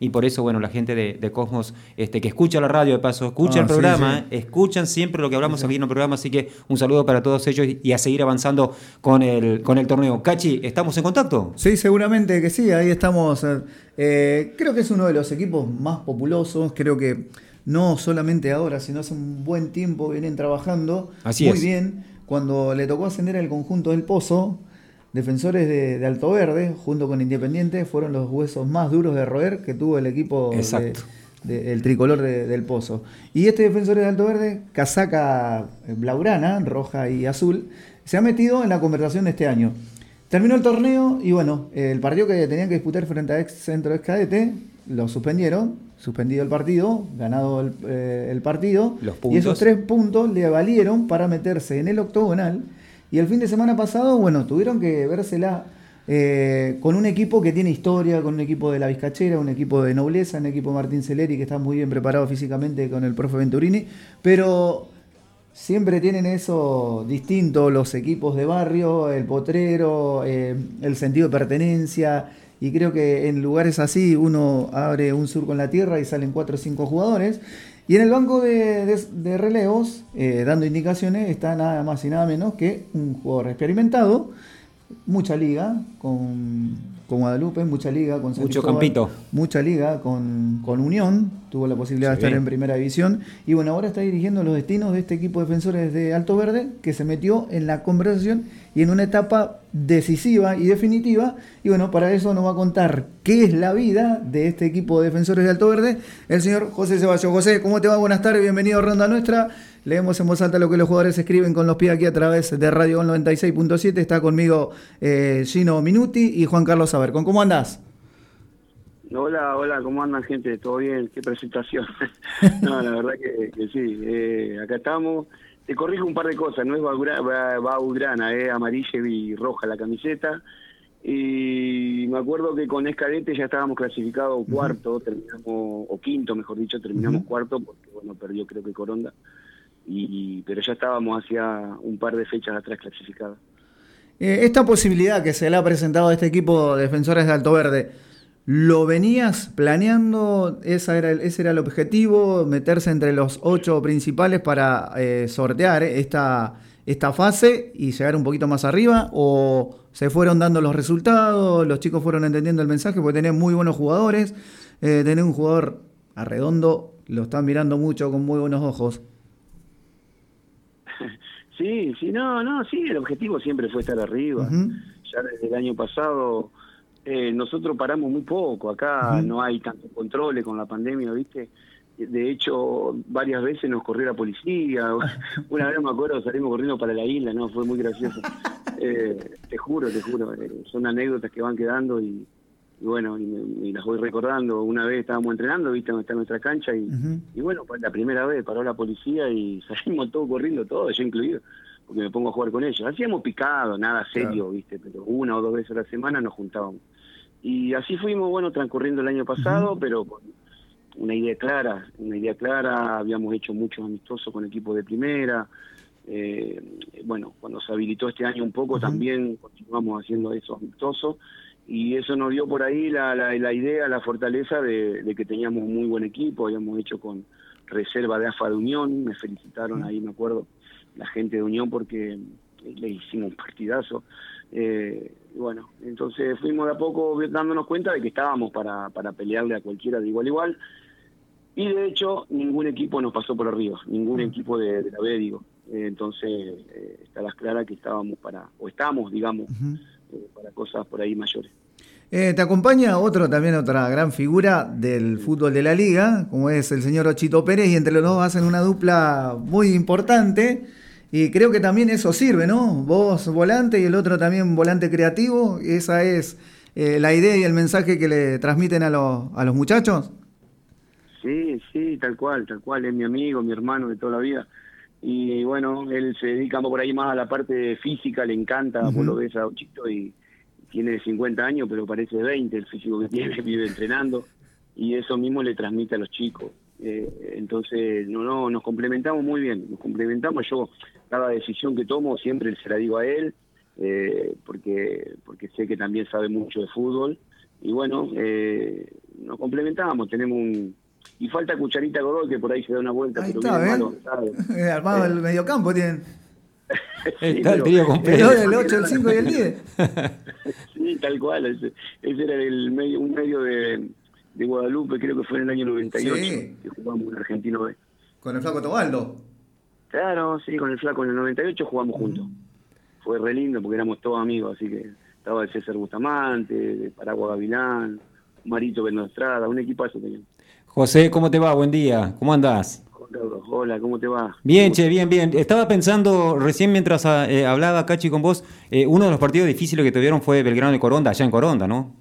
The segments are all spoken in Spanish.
y por eso, bueno, la gente de, Cosmos este, que escucha la radio de paso, escucha el ah, programa, escuchan siempre lo que hablamos aquí en el programa, así que un saludo para todos ellos y a seguir avanzando con el, con el torneo. Cachi, ¿estamos en contacto? Sí, seguramente que sí, ahí estamos. Eh, creo que es uno de los equipos más populosos, creo que no solamente ahora, sino hace un buen tiempo vienen trabajando muy bien. Cuando le tocó ascender al conjunto del Pozo, defensores de, Alto Verde, junto con Independiente, fueron los huesos más duros de roer que tuvo el equipo del tricolor del Pozo. Y este defensor de Alto Verde, casaca blaurana, roja y azul, se ha metido en la conversación de este año. Terminó el torneo y bueno, el partido que tenían que disputar frente a ex Centro ex Cadete lo suspendieron, suspendido el partido, ganado el, eh, partido, y esos tres puntos le valieron para meterse en el octogonal. Y el fin de semana pasado, bueno, tuvieron que vérsela eh, con un equipo que tiene historia, con un equipo de la Vizcachera, un equipo de nobleza, un equipo de Martín Celeri que está muy bien preparado físicamente con el profe Venturini, pero siempre tienen eso distinto los equipos de barrio, el potrero, eh, el sentido de pertenencia. Y creo que en lugares así uno abre un surco en la tierra y salen cuatro o cinco jugadores. Y en el banco de, relevos, eh, dando indicaciones, está nada más y nada menos que un jugador experimentado, mucha liga, con con Guadalupe, mucha liga, con Mucho campito. Mucha liga con, con, Unión, tuvo la posibilidad de estar en primera división. Y bueno, ahora está dirigiendo los destinos de este equipo de defensores de Alto Verde, que se metió en la conversación y en una etapa decisiva y definitiva. Y bueno, para eso nos va a contar qué es la vida de este equipo de defensores de Alto Verde, el señor José Ceballos. José, ¿cómo te va? Buenas tardes, bienvenido a Ronda Nuestra. Leemos en voz alta lo que los jugadores escriben con los pies aquí a través de Radio 96.7. Está conmigo eh, Gino Minuti y Juan Carlos Sabercon. ¿Cómo andás? Hola, hola, ¿cómo andan gente? ¿Todo bien? ¿Qué presentación? no, la verdad que, sí. Eh, acá estamos. Te corrijo un par de cosas. No es Baugrana, es amarilla y roja la camiseta. Y me acuerdo que con Escadete ya estábamos clasificados cuarto, terminamos, o quinto, mejor dicho, terminamos cuarto, porque bueno, perdió creo que Coronda y, pero ya estábamos hacia un par de fechas atrás clasificados. Eh, esta posibilidad que se le ha presentado a este equipo de defensores de Alto Verde, ¿lo venías planeando? ¿Esa era ¿Ese era el objetivo? ¿Meterse entre los ocho principales para eh, sortear esta, esta fase y llegar un poquito más arriba? ¿O se fueron dando los resultados? ¿Los chicos fueron entendiendo el mensaje? Porque tenés muy buenos jugadores, eh, tenés un jugador arredondo, lo están mirando mucho con muy buenos ojos. Sí, sí, no, no, sí, el objetivo siempre fue estar arriba. Ya desde el año pasado eh, nosotros paramos muy poco, acá no hay tanto controles con la pandemia, ¿viste? De hecho, varias veces nos corrió la policía. Una vez me acuerdo, salimos corriendo para la isla, ¿no? Fue muy gracioso. Eh, te juro, te juro. Eh, son anécdotas que van quedando y, y bueno, y, las voy recordando. Una vez estábamos entrenando, viste, donde está nuestra cancha, y, y bueno, pues la primera vez paró la policía y salimos todos corriendo, todo, yo incluido, porque me pongo a jugar con ellos. Hacíamos picado, nada serio, viste, pero una o dos veces a la semana nos juntábamos. Y así fuimos, bueno, transcurriendo el año pasado, pero con una idea clara, una idea clara, habíamos hecho muchos amistosos con equipos de primera. Eh, bueno, cuando se habilitó este año un poco, también continuamos haciendo esos amistosos y eso nos dio por ahí la, la, idea, la fortaleza de, que teníamos un muy buen equipo, habíamos hecho con reserva de AFA de Unión, me felicitaron ahí, me acuerdo, la gente de Unión porque le hicimos un partidazo. Eh, bueno, entonces fuimos de a poco dándonos cuenta de que estábamos para, para pelearle a cualquiera de igual a igual. Y de hecho, ningún equipo nos pasó por arriba, ningún equipo de, la B, digo. Eh, entonces, eh, está las claras que estábamos para, o estamos, digamos, eh, para cosas por ahí mayores. Eh, te acompaña otro también, otra gran figura del fútbol de la liga, como es el señor Ochito Pérez, y entre los dos hacen una dupla muy importante. Y creo que también eso sirve, ¿no? Vos volante y el otro también volante creativo. Esa es eh, la idea y el mensaje que le transmiten a, los, a los muchachos. Sí, sí, tal cual, tal cual. Es mi amigo, mi hermano de toda la vida. Y bueno, él se dedica por ahí más a la parte física, le encanta, por lo ves a Ochito y tiene 50 años, pero parece 20 el físico que tiene, vive entrenando, y eso mismo le transmite a los chicos. Eh, entonces, no, no, nos complementamos muy bien, nos complementamos. Yo, cada decisión que tomo, siempre se la digo a él, eh, porque, porque sé que también sabe mucho de fútbol, y bueno, eh, nos complementamos, tenemos un... Y falta Cucharita Godoy, que por ahí se da una vuelta. Ahí pero está, ¿eh? Armado el mediocampo tienen. está el trío completo. El, 8, el 5 y el 10. sí, tal cual. Ese, era el medio, un medio de, de, Guadalupe, creo que fue en el año 98, que jugamos en Argentino B. ¿Con el Flaco Tobaldo? Claro, sí, con el Flaco en el 98 jugamos juntos. Fue re lindo porque éramos todos amigos, así que estaba el César Bustamante, de Paragua Gavilán, Marito Benostrada, un equipazo teníamos. José, ¿cómo te va? Buen día. ¿Cómo andás? Hola, ¿cómo te va? Bien, che, bien, bien. Estaba pensando, recién mientras ah, eh, hablaba Cachi con vos, eh, uno de los partidos difíciles que tuvieron fue Belgrano y Coronda, allá en Coronda, ¿no?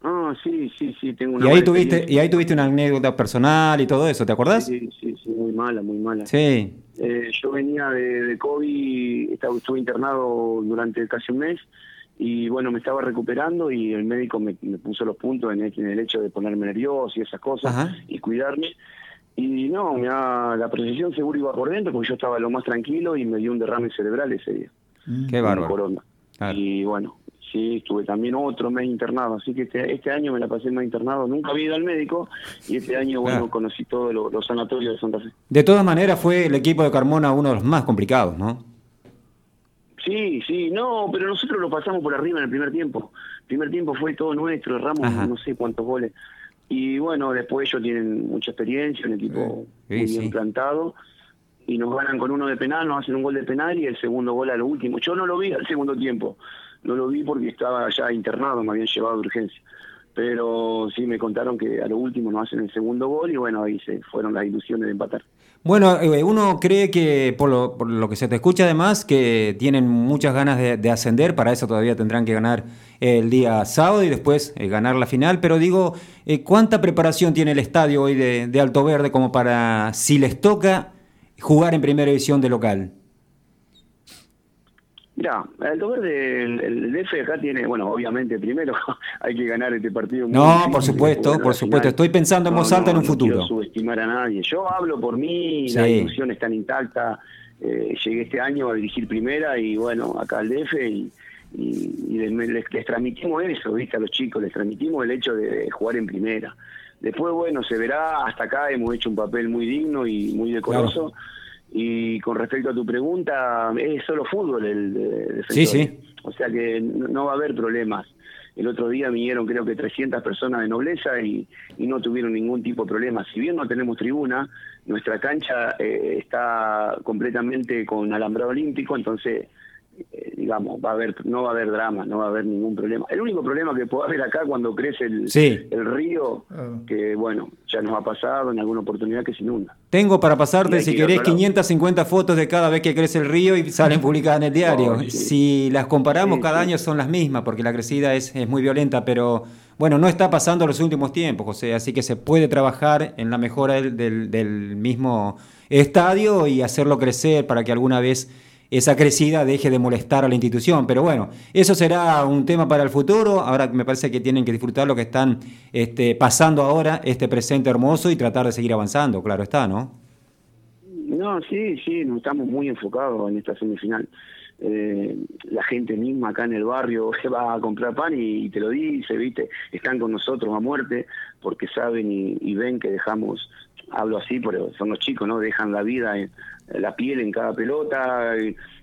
Ah, sí, sí, sí, tengo una y ahí tuviste Y ahí tuviste una anécdota personal y todo eso, ¿te acordás? Sí, sí, sí, muy mala, muy mala. Sí. Eh, yo venía de, de COVID, estaba, estuve internado durante casi un mes y bueno, me estaba recuperando y el médico me, puso los puntos en el, hecho de ponerme nervioso y esas cosas y cuidarme. Y no, la precisión seguro iba por dentro porque yo estaba lo más tranquilo y me dio un derrame cerebral ese día. Mm. Qué bárbaro. Y bueno, sí, estuve también otro mes internado, así que este, este año me la pasé más internado. Nunca había ido al médico y este año, bueno, conocí todos los sanatorios de Santa Fe. De todas maneras, fue el equipo de Carmona uno de los más complicados, ¿no? Sí, sí, no, pero nosotros lo pasamos por arriba en el primer tiempo. El primer tiempo fue todo nuestro, erramos no sé cuántos goles. Y bueno, después ellos tienen mucha experiencia, un equipo muy bien plantado. Y nos ganan con uno de penal, nos hacen un gol de penal y el segundo gol a lo último. Yo no lo vi al segundo tiempo, no lo vi porque estaba ya internado, me habían llevado de urgencia. Pero sí me contaron que a lo último nos hacen el segundo gol y bueno, ahí se fueron las ilusiones de empatar. Bueno, eh, uno cree que, por lo, que se te escucha además, que tienen muchas ganas de, ascender, para eso todavía tendrán que ganar el día sábado y después eh, ganar la final, pero digo, eh, ¿cuánta preparación tiene el estadio hoy de, Alto Verde como para, si les toca, jugar en primera división de local? Mira, el Verde, el, el DF acá tiene, bueno, obviamente primero hay que ganar este partido. no, por supuesto, por supuesto. Estoy pensando en voz alta en un futuro. No subestimar a nadie. Yo hablo por mí, la ilusión está intacta. Eh, llegué este año a dirigir primera y bueno, acá al DF y, les, transmitimos eso, ¿viste? A los chicos, les transmitimos el hecho de, jugar en primera. Después, bueno, se verá, hasta acá hemos hecho un papel muy digno y muy decoroso. Y con respecto a tu pregunta, es solo fútbol el de, Sí, sí. O sea que no va a haber problemas. El otro día vinieron creo que 300 personas de nobleza y, no tuvieron ningún tipo de problema. Si bien no tenemos tribuna, nuestra cancha eh, está completamente con alambrado olímpico, entonces eh, digamos, va a haber, no va a haber drama, no va a haber ningún problema. El único problema que puede haber acá cuando crece el, el río, ah. que bueno, ya nos ha pasado en alguna oportunidad que se inunda. Tengo para pasarte, si querés, 550 fotos de cada vez que crece el río y salen publicadas en el diario. Si las comparamos, cada año son las mismas, porque la crecida es, es muy violenta, pero bueno, no está pasando en los últimos tiempos, José, así que se puede trabajar en la mejora del, del mismo estadio y hacerlo crecer para que alguna vez esa crecida deje de molestar a la institución. Pero bueno, eso será un tema para el futuro. Ahora me parece que tienen que disfrutar lo que están este, pasando ahora, este presente hermoso, y tratar de seguir avanzando, claro está, ¿no? No, sí, sí, nos estamos muy enfocados en esta semifinal. Eh, la gente misma acá en el barrio se va a comprar pan y, te lo dice, ¿viste? Están con nosotros a muerte porque saben y, ven que dejamos, hablo así, pero son los chicos, ¿no? Dejan la vida en, la piel en cada pelota,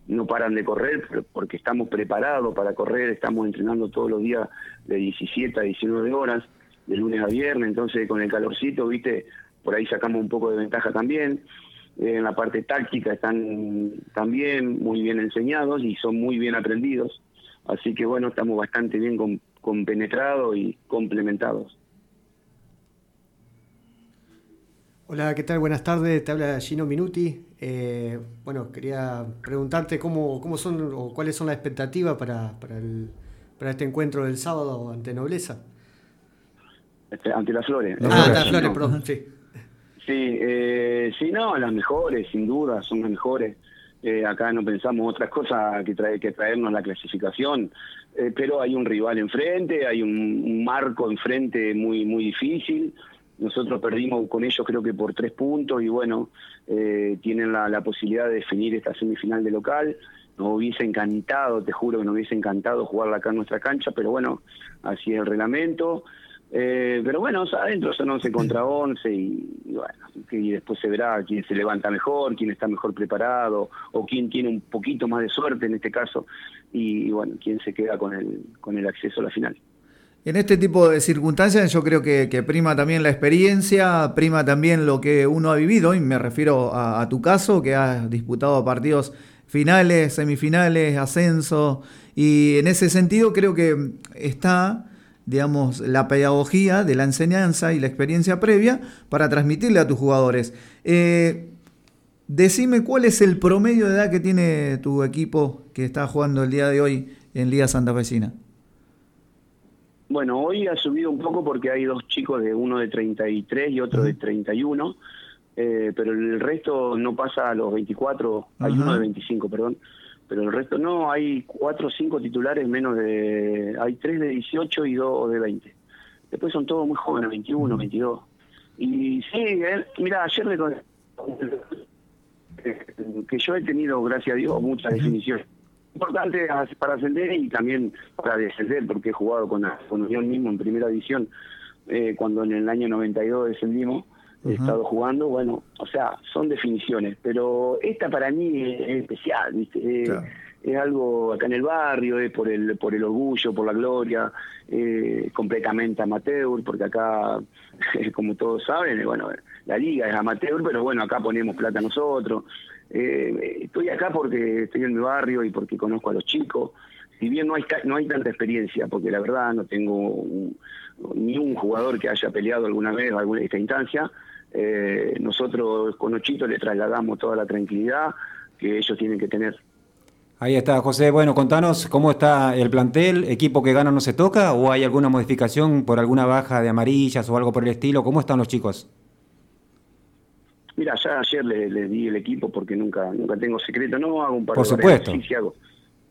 no paran de correr porque estamos preparados para correr, estamos entrenando todos los días de 17 a 19 horas, de lunes a viernes, entonces con el calorcito, viste, por ahí sacamos un poco de ventaja también. Eh, en la parte táctica están también muy bien enseñados y son muy bien aprendidos. Así que bueno, estamos bastante bien compenetrados y complementados. Hola, ¿qué tal? Buenas tardes, te habla Gino Minuti. Eh, bueno, quería preguntarte cómo, cómo son o cuáles son las expectativas para, para, el, para este encuentro del sábado ante Nobleza. Este, ante las Flores. Ah, ante las Flores, perdón, sí. Sí, eh, sí, no, las mejores, sin duda, son las mejores. Eh, acá no pensamos otras cosas que, trae, que traernos la clasificación, pero hay un rival enfrente, hay un, un marco enfrente muy, muy difícil. Nosotros perdimos con ellos creo que por tres puntos y bueno, eh, tienen la, posibilidad de definir esta semifinal de local. nos hubiese encantado, te juro que nos hubiese encantado jugarla acá en nuestra cancha, pero bueno, así es el reglamento. Eh, pero bueno, adentro son 11 contra 11 y, bueno, y después se verá quién se levanta mejor, quién está mejor preparado o quién tiene un poquito más de suerte en este caso y, bueno, quién se queda con el, con el acceso a la final. En este tipo de circunstancias yo creo que, prima también la experiencia, prima también lo que uno ha vivido, y me refiero a tu caso, que has disputado partidos finales, semifinales, ascenso, y en ese sentido creo que está digamos, la pedagogía de la enseñanza y la experiencia previa para transmitirle a tus jugadores. Eh, decime cuál es el promedio de edad que tiene tu equipo que está jugando el día de hoy en Liga Santa Fecina. Bueno, hoy ha subido un poco porque hay dos chicos, de uno de 33 y otro de 31, eh, pero el resto no pasa a los 24, hay uno de 25, perdón pero el resto no, hay cuatro o cinco titulares menos de, hay tres de 18 y dos de 20. Después son todos muy jóvenes, 21, 22. Y sí, eh, mira, ayer le que yo he tenido, gracias a Dios, muchas definiciones importantes para ascender y también para descender, porque he jugado con, con Unión mismo en primera división, eh, cuando en el año 92 descendimos he estado jugando, bueno, o sea, son definiciones, pero esta para mí es, especial, ¿viste? Es algo acá en el barrio, es por el, por el orgullo, por la gloria, eh, completamente amateur, porque acá, como todos saben, bueno, la liga es amateur, pero bueno, acá ponemos plata nosotros. Eh, estoy acá porque estoy en mi barrio y porque conozco a los chicos. Si bien no hay, no hay tanta experiencia, porque la verdad no tengo ni un jugador que haya peleado alguna vez alguna esta instancia, eh, nosotros con Ochito le trasladamos toda la tranquilidad que ellos tienen que tener. Ahí está, José. Bueno, contanos cómo está el plantel, equipo que gana no se toca o hay alguna modificación por alguna baja de amarillas o algo por el estilo. ¿Cómo están los chicos? Mira, ya ayer les, di el equipo porque nunca nunca tengo secreto, no hago un par por supuesto. hago.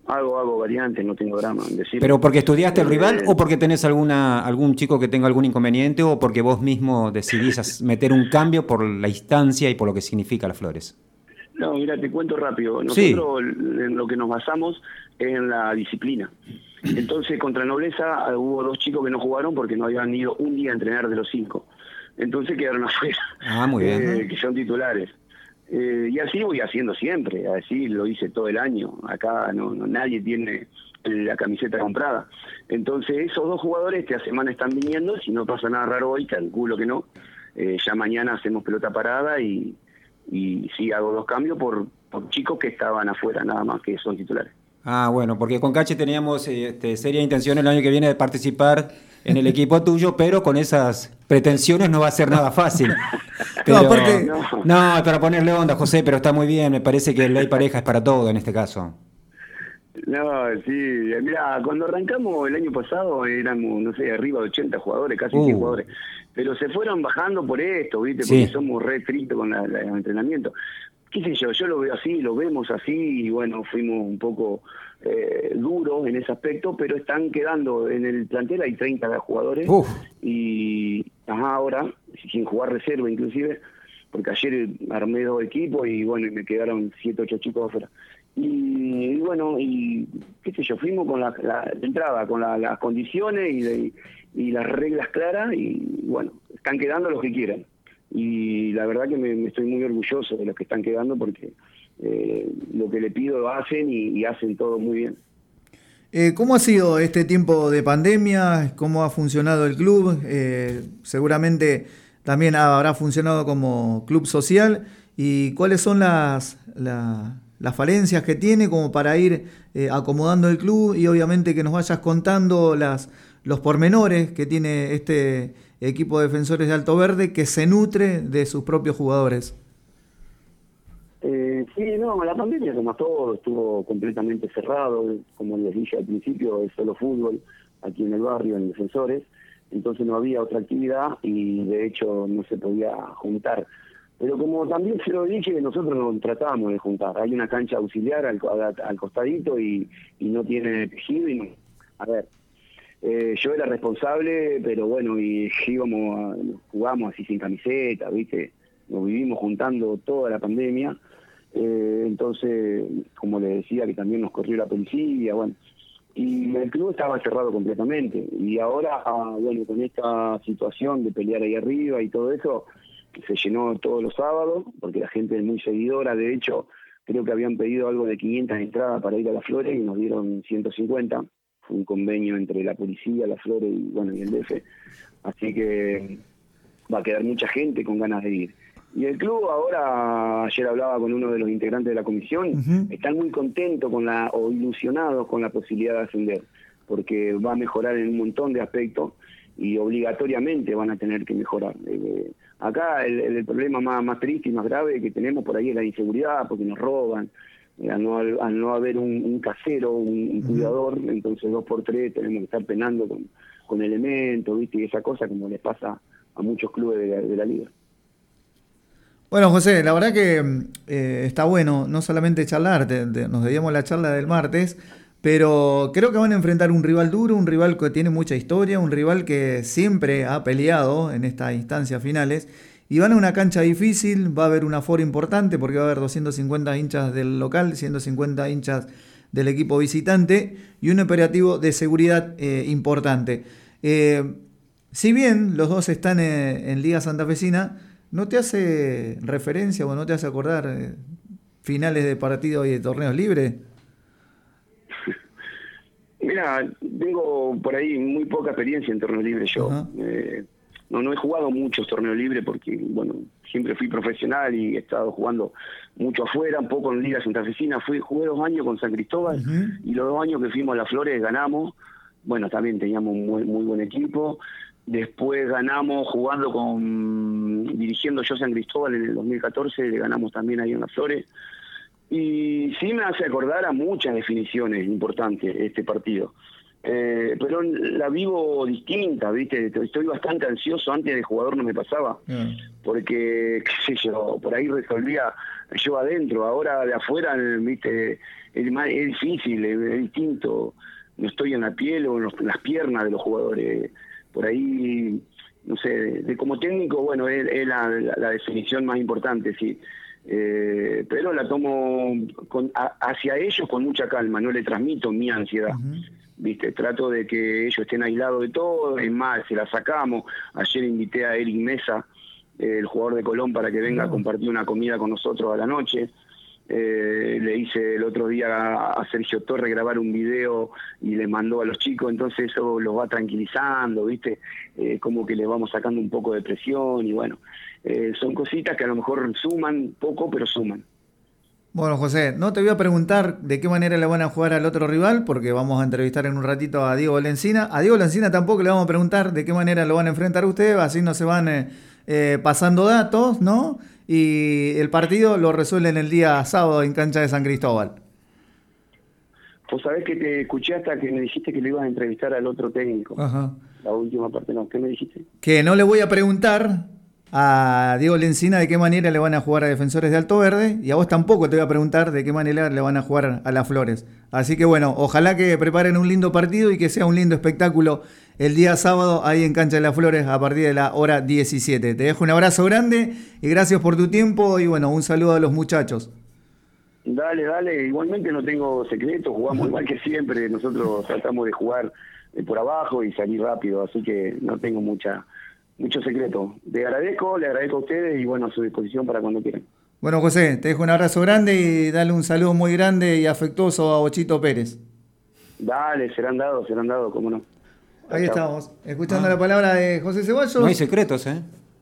Hago, hago variantes, no tengo drama en. ¿Pero porque estudiaste el rival o porque tenés alguna algún chico que tenga algún inconveniente o porque vos mismo decidís meter un cambio por la instancia y por lo que significa las flores? No, mira, te cuento rápido. Nosotros en lo que nos basamos es en la disciplina. Entonces, contra Nobleza hubo dos chicos que no jugaron porque no habían ido un día a entrenar de los cinco. Entonces quedaron afuera. Ah, muy bien. Eh, que son titulares. Eh, y así voy haciendo siempre, así lo hice todo el año. Acá no, nadie tiene la camiseta comprada. Entonces esos dos jugadores esta semana están viniendo, si no pasa nada raro hoy, calculo que no. Eh, ya mañana hacemos pelota parada y, y sí hago dos cambios por, por chicos que estaban afuera, nada más que son titulares. Ah, bueno, porque con Cache teníamos este, seria intención el año que viene de participar en el equipo tuyo, pero con esas pretensiones no va a ser nada fácil. no, para ponerle onda, José, pero está muy bien, me parece que ley pareja es para todo en este caso. No, sí, mira, cuando arrancamos el año pasado éramos, no sé, arriba de 80 jugadores, casi 100 uh. jugadores, pero se fueron bajando por esto, ¿viste? Porque somos re estrictos con el entrenamiento qué sé yo, yo lo veo así, lo vemos así y bueno, fuimos un poco eh, duros en ese aspecto, pero están quedando en el plantel, hay 30 jugadores y ajá, ahora, sin jugar reserva inclusive, porque ayer armé dos equipos y bueno, y me quedaron 7, 8 chicos afuera. Y, bueno, y qué sé yo, fuimos con la, entrada, con las condiciones y, y las reglas claras y bueno, están quedando los que quieran y la verdad que me, estoy muy orgulloso de los que están quedando porque eh, lo que le pido lo hacen y, hacen todo muy bien. Eh, ¿Cómo ha sido este tiempo de pandemia? ¿Cómo ha funcionado el club? Eh, seguramente también habrá funcionado como club social. ¿Y cuáles son las, las falencias que tiene como para ir acomodando el club? Y obviamente que nos vayas contando las, los pormenores que tiene este equipo de defensores de Alto Verde que se nutre de sus propios jugadores. Sí, no, la pandemia como todo estuvo completamente cerrado, como les dije al principio, es solo fútbol aquí en el barrio, en Defensores, entonces no había otra actividad y de hecho no se podía juntar. Pero como también se lo dije, nosotros nos tratábamos de juntar. Hay una cancha auxiliar al, al, costadito y, y no tiene tejido y no. A ver, eh, yo era responsable, pero bueno, y íbamos, jugamos así sin camiseta, ¿viste? Nos vivimos juntando toda la pandemia Eh, entonces, como le decía, que también nos corrió la policía, bueno, y el club estaba cerrado completamente. Y ahora, ah, bueno, con esta situación de pelear ahí arriba y todo eso, se llenó todos los sábados, porque la gente es muy seguidora, de hecho, creo que habían pedido algo de 500 entradas para ir a las Flores y nos dieron 150. Fue un convenio entre la policía, las Flores y, bueno, y el DF. Así que va a quedar mucha gente con ganas de ir. Y el club ahora, ayer hablaba con uno de los integrantes de la comisión, están muy contentos con la, o ilusionados con la posibilidad de ascender, porque va a mejorar en un montón de aspectos y obligatoriamente van a tener que mejorar. Eh, acá el, problema más, más triste y más grave que tenemos por ahí es la inseguridad, porque nos roban, eh, al, no, al, no, haber un, casero, un, cuidador, entonces dos por tres tenemos que estar penando con, con elementos, ¿viste? Y esa cosa como les pasa a muchos clubes de la liga. Bueno, José, la verdad que eh, está bueno no solamente charlar, nos debíamos la charla del martes, pero creo que van a enfrentar un rival duro, un rival que tiene mucha historia, un rival que siempre ha peleado en estas instancias finales. Y van a una cancha difícil, va a haber un aforo importante porque va a haber 250 hinchas del local, 150 hinchas del equipo visitante y un operativo de seguridad eh, importante. Eh, si bien los dos están en Liga Santafesina, ¿No te hace referencia o no te hace acordar eh, finales de partidos y de torneos libres? Mira, tengo por ahí muy poca experiencia en torneos libres yo. Eh, no, no he jugado muchos torneos libres porque, bueno, siempre fui profesional y he estado jugando mucho afuera, un poco en Liga Santafesina. Fui, jugué dos años con San Cristóbal y los dos años que fuimos a las Flores ganamos. Bueno, también teníamos un muy, muy buen equipo. Después ganamos jugando con, dirigiendo yo San Cristóbal en el 2014, le ganamos también ahí en las Flores. Y sí me hace acordar a muchas definiciones importantes este partido. Eh, pero la vivo distinta, ¿viste? Estoy bastante ansioso, antes de jugador no me pasaba, mm. porque, qué sé yo, por ahí resolvía yo adentro, ahora de afuera, ¿viste? Es, más, es difícil, es, distinto, no estoy en la piel o en las piernas de los jugadores por ahí, no sé, de, como técnico, bueno, es, la, definición más importante, sí. Eh, pero la tomo con, hacia ellos con mucha calma, no le transmito mi ansiedad. ¿Viste? Trato de que ellos estén aislados de todo, es más, se la sacamos. Ayer invité a Eric Mesa, el jugador de Colón, para que venga a compartir una comida con nosotros a la noche. Eh, le hice el otro día a Sergio Torre grabar un video y le mandó a los chicos, entonces eso los va tranquilizando, ¿viste? Eh, como que le vamos sacando un poco de presión y bueno, eh, son cositas que a lo mejor suman poco, pero suman. Bueno, José, no te voy a preguntar de qué manera le van a jugar al otro rival, porque vamos a entrevistar en un ratito a Diego Lencina. A Diego Lencina tampoco le vamos a preguntar de qué manera lo van a enfrentar ustedes, así no se van pasando datos, ¿no? Y el partido lo resuelven el día sábado en cancha de San Cristóbal. Pues sabés que te escuché hasta que me dijiste que le ibas a entrevistar al otro técnico. Ajá. La última parte, no. ¿Qué me dijiste? Que no le voy a preguntar a Diego Lencina de qué manera le van a jugar a Defensores de Alto Verde y a vos tampoco te voy a preguntar de qué manera le van a jugar a las Flores. Así que bueno, ojalá que preparen un lindo partido y que sea un lindo espectáculo el día sábado ahí en Cancha de las Flores a partir de la hora 17. Te dejo un abrazo grande y gracias por tu tiempo y bueno, un saludo a los muchachos. Dale, dale, igualmente no tengo secretos, jugamos igual que siempre, nosotros tratamos de jugar por abajo y salir rápido, así que no tengo mucha mucho secreto. Le agradezco, le agradezco a ustedes y bueno, a su disposición para cuando quieran. Bueno, José, te dejo un abrazo grande y dale un saludo muy grande y afectuoso a Ochito Pérez. Dale, serán dados, serán dados, cómo no. Ahí estamos, escuchando la palabra de José Ceballos. No hay secretos, ¿eh?